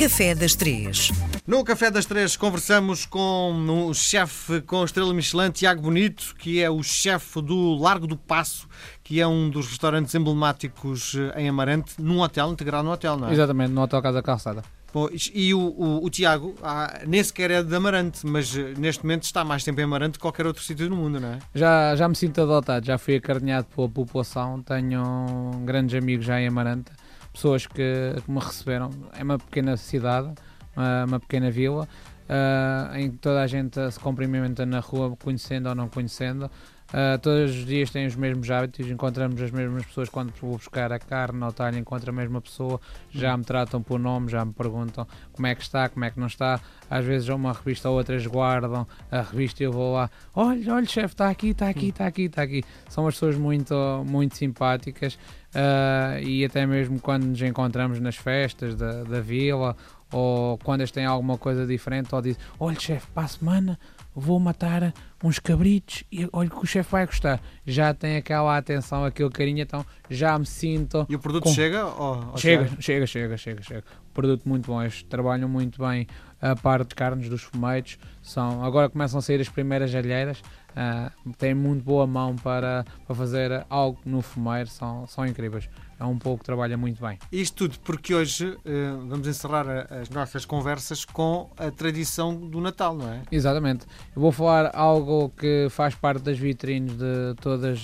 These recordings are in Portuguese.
Café das Três. No Café das Três conversamos com o chefe com estrela Michelin, Tiago Bonito, que é o chefe do Largo do Passo, que é um dos restaurantes emblemáticos eh, em Amarante, num hotel, integrado no hotel, não é? Exatamente, no Hotel Casa Calçada. Bom, e o, o, o Tiago ah, nem sequer é de Amarante, mas eh, neste momento está mais tempo em Amarante que qualquer outro sítio no mundo, não é? Já, já me sinto adotado, já fui acarinhado pela população, tenho grandes amigos já em Amarante, pessoas que, que me receberam. É uma pequena cidade, uma, uma pequena vila, uh, em que toda a gente se cumprimenta na rua, conhecendo ou não conhecendo. Uh, todos os dias têm os mesmos hábitos, encontramos as mesmas pessoas quando vou buscar a carne ao talho, encontro a mesma pessoa, já me tratam por nome, já me perguntam como é que está, como é que não está. Às vezes uma revista ou outras guardam a revista e eu vou lá, olha, olha, chefe, está aqui, está aqui, está aqui, está aqui. São as pessoas muito, muito simpáticas uh, e até mesmo quando nos encontramos nas festas da, da vila ou quando eles têm alguma coisa diferente, ou dizem, olha, chefe, para a semana vou matar uns cabritos e olha que o chefe vai gostar. Já tem aquela atenção, aquele carinho, então já me sinto. E o produto com... chega? Ou, ou chega, chega, chega, chega, chega. Produto muito bom. Eles trabalham muito bem a parte de carnes dos fumeiros. São, agora começam a sair as primeiras alheiras. Uh, têm muito boa mão para, para fazer algo no fumeiro, são, são incríveis. É um pouco que trabalha muito bem. Isto tudo porque hoje uh, vamos encerrar as nossas conversas com a tradição do Natal, não é? Exatamente. Eu vou falar algo que faz parte das vitrines de todas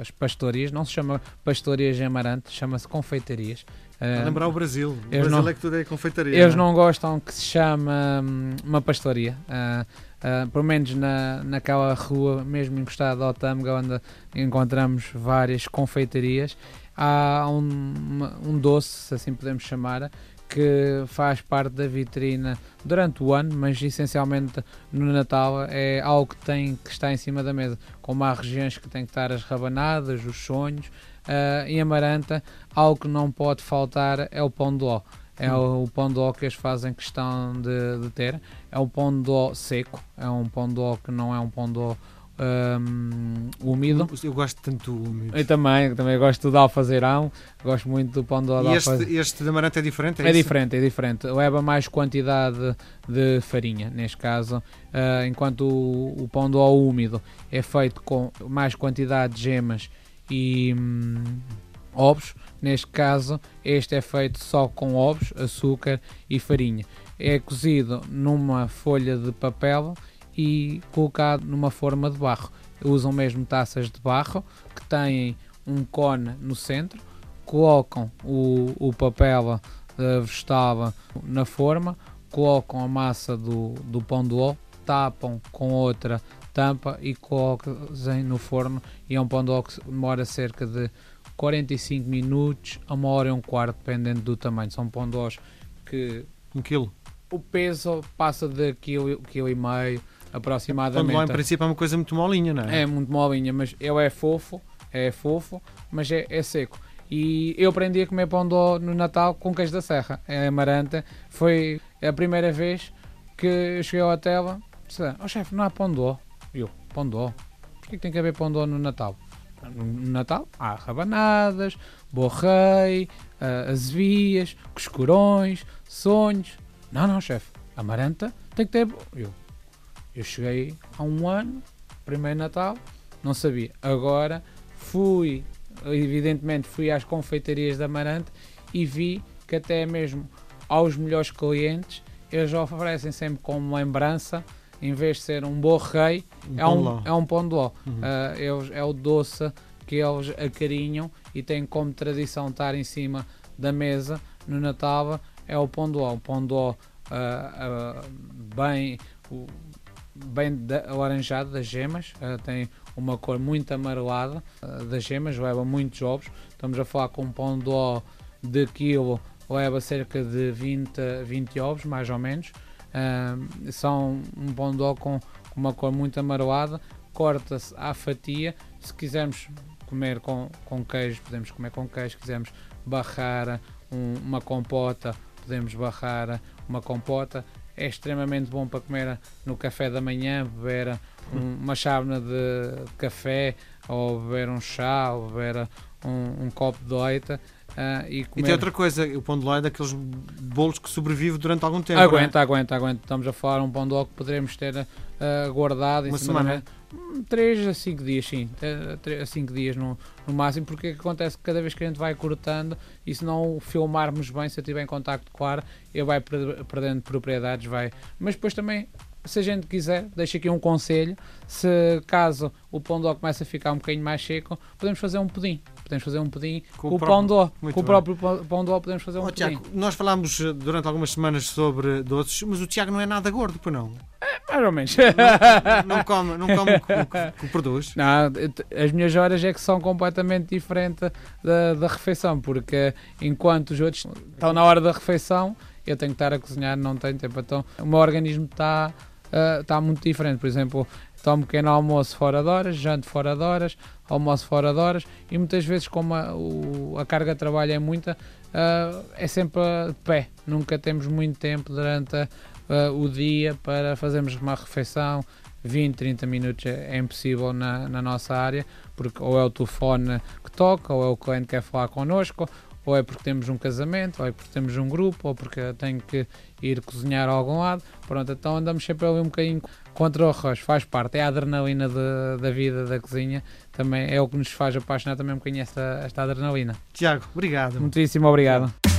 as pastorias. Não se chama pastorias Amarante, chama-se confeitarias. Uh, lembrar o Brasil. O Brasil não, é que tudo é confeitaria. Eles não, é? não gostam que se chame um, uma pastoria. Uh, pelo menos na, naquela rua, mesmo encostada ao Tâmega, onde encontramos várias confeitarias, há um, um doce, se assim podemos chamar, que faz parte da vitrina durante o ano, mas essencialmente no Natal é algo que tem que estar em cima da mesa. Como há regiões que têm que estar as rabanadas, os sonhos, uh, em Amaranta, algo que não pode faltar é o pão de ló. É o, o pão de ló que eles fazem questão de, de, ter. É um pão de ló seco, é um pão de ló que não é um pão de ló um, úmido. Eu gosto tanto do úmido. Eu também, também gosto do alfazeirão, gosto muito do pão de ló E este, este de amarante é diferente? É, é diferente, é diferente. Leva mais quantidade de farinha, neste caso, uh, enquanto o, o pão de ló úmido é feito com mais quantidade de gemas e hum, ovos. Neste caso, este é feito só com ovos, açúcar e farinha. É cozido numa folha de papel e colocado numa forma de barro. Usam mesmo taças de barro que têm um cone no centro, colocam o, o papel uh, vegetal na forma, colocam a massa do, do pão de ló, tapam com outra tampa e colocam no forno e é um pão de ló que demora cerca de 45 minutos a uma hora e um quarto, dependendo do tamanho. São pão de lós que... Um quilo? O peso passa de quilo, quilo e meio, aproximadamente. Pão de ló, em princípio, é uma coisa muito molinha, não é? É muito molinha, mas ele é fofo, é fofo, mas é, é seco. E eu aprendi a comer pão de ló no Natal com queijo da serra, em Amaranta. Foi a primeira vez que eu cheguei ao hotel, disse, oh chefe, não há pão de ló. Eu, pão de ló? Porquê que tem que haver pão de ló no Natal? No Natal há rabanadas, borrei, uh, azevias, coscurões, sonhos. Não, não, chefe, amaranta tem que ter. Eu, eu cheguei há um ano, primeiro Natal, não sabia. Agora fui, evidentemente, fui às confeitarias da Amarante e vi que até mesmo aos melhores clientes eles oferecem sempre como lembrança em vez de ser um borrei, um é, um, é um pão de ló. Uhum. Uh, é, é o doce que eles acarinham e têm como tradição estar em cima da mesa no Natal, é o pão de ló. O pão de ló uh, uh, bem, bem alaranjado das gemas, tem uma cor muito amarelada das gemas, leva muitos ovos. Estamos a falar com um pão de ló de quilo, leva cerca de 20, 20 ovos, mais ou menos. Uh, são um pão de com uma cor muito amarelada, corta-se à fatia. Se quisermos comer com, com queijo, podemos comer com queijo. Se quisermos barrar um, uma compota, podemos barrar uma compota. É extremamente bom para comer no café da manhã, beber um, uma chávena de café, ou beber um chá, ou beber um, um copo de oita uh, e comer. E tem outra coisa, o pão de ló é daqueles bolos que sobrevive durante algum tempo. é? Aguenta, aguenta, aguenta. Estamos a falar um pão de ló que poderemos ter uh, guardado Uma semana. mesa. Hum, Três a cinco dias, sim. Eh, três a cinco dias no, no máximo, porque acontece que cada vez que a gente vai cortando e se não o filmarmos bem, se eu estiver em contacto com o ar, ele vai per- perdendo propriedades, vai. Mas depois também, se a gente quiser, deixo aqui um conselho, se caso o pão de ló comece a ficar um bocadinho mais seco, podemos fazer um pudim. Podemos fazer um pudim com, o pão ló. Muito Com o próprio pão pão de ló podemos fazer um Ó, pudim. Tiago, nós falámos eh, durante algumas semanas sobre doces, mas o Tiago não é nada gordo, pois não? Mais ou menos. Não come, não come o que, que- produz. Não, as minhas horas é que são completamente diferentes da, da refeição, porque enquanto os outros estão na hora da refeição, eu tenho que estar a cozinhar, não tenho tempo. Então, o meu organismo está ah, está muito diferente. Por exemplo, tomo pequeno almoço fora de horas, janto fora de horas, almoço fora de horas e muitas vezes, como a, o- a carga de trabalho é muita, ah, é sempre a pé. Nunca temos muito tempo durante ah, o dia para fazermos uma refeição. 20, 30 minutos é, é impossível na, na nossa área, porque ou é o telefone que toca, ou é o cliente que quer falar connosco, ou é porque temos um casamento, ou é porque temos um grupo, ou porque tenho que ir cozinhar a algum lado. Pronto, então andamos sempre ali um bocadinho contra o arroz, faz parte, é a adrenalina de- da vida da cozinha, também é o que nos faz apaixonar também um bocadinho esta, esta adrenalina. Tiago, obrigado. Muitíssimo obrigado.